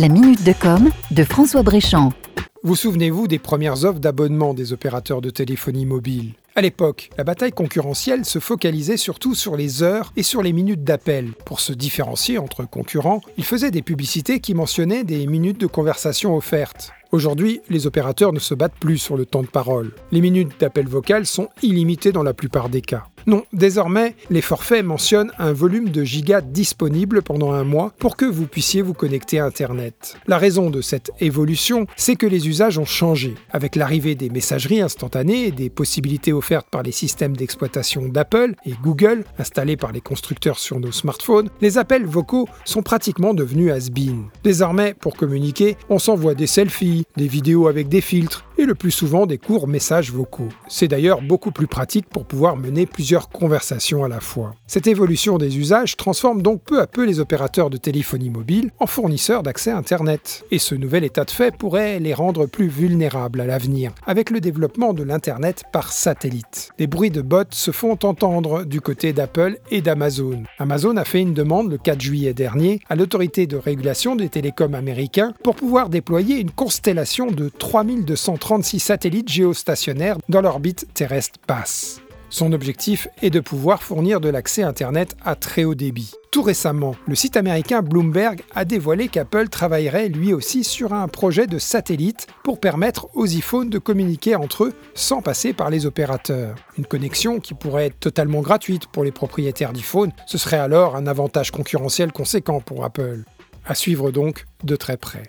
La minute de com de François Bréchamp. Vous souvenez-vous des premières offres d'abonnement des opérateurs de téléphonie mobile? À l'époque, la bataille concurrentielle se focalisait surtout sur les heures et sur les minutes d'appel. Pour se différencier entre concurrents, ils faisaient des publicités qui mentionnaient des minutes de conversation offertes. Aujourd'hui, les opérateurs ne se battent plus sur le temps de parole. Les minutes d'appel vocal sont illimitées dans la plupart des cas. Non, désormais, les forfaits mentionnent un volume de gigas disponible pendant un mois pour que vous puissiez vous connecter à Internet. La raison de cette évolution, c'est que les usages ont changé. Avec l'arrivée des messageries instantanées et des possibilités offertes par les systèmes d'exploitation d'Apple et Google, installés par les constructeurs sur nos smartphones, les appels vocaux sont pratiquement devenus has-been. Désormais, pour communiquer, on s'envoie des selfies, des vidéos avec des filtres et le plus souvent des courts messages vocaux. C'est d'ailleurs beaucoup plus pratique pour pouvoir mener plusieurs conversations à la fois. Cette évolution des usages transforme donc peu à peu les opérateurs de téléphonie mobile en fournisseurs d'accès Internet. Et ce nouvel état de fait pourrait les rendre plus vulnérables à l'avenir, avec le développement de l'Internet par satellite. Des bruits de bots se font entendre du côté d'Apple et d'Amazon. Amazon a fait une demande le 4 juillet dernier à l'autorité de régulation des télécoms américains pour pouvoir déployer une constellation de 3230 36 satellites géostationnaires dans l'orbite terrestre basse. Son objectif est de pouvoir fournir de l'accès Internet à très haut débit. Tout récemment, le site américain Bloomberg a dévoilé qu'Apple travaillerait lui aussi sur un projet de satellite pour permettre aux iPhones de communiquer entre eux sans passer par les opérateurs. Une connexion qui pourrait être totalement gratuite pour les propriétaires d'iPhone, ce serait alors un avantage concurrentiel conséquent pour Apple. À suivre donc de très près.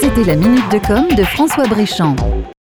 C'était la minute de com de François Bréchamp.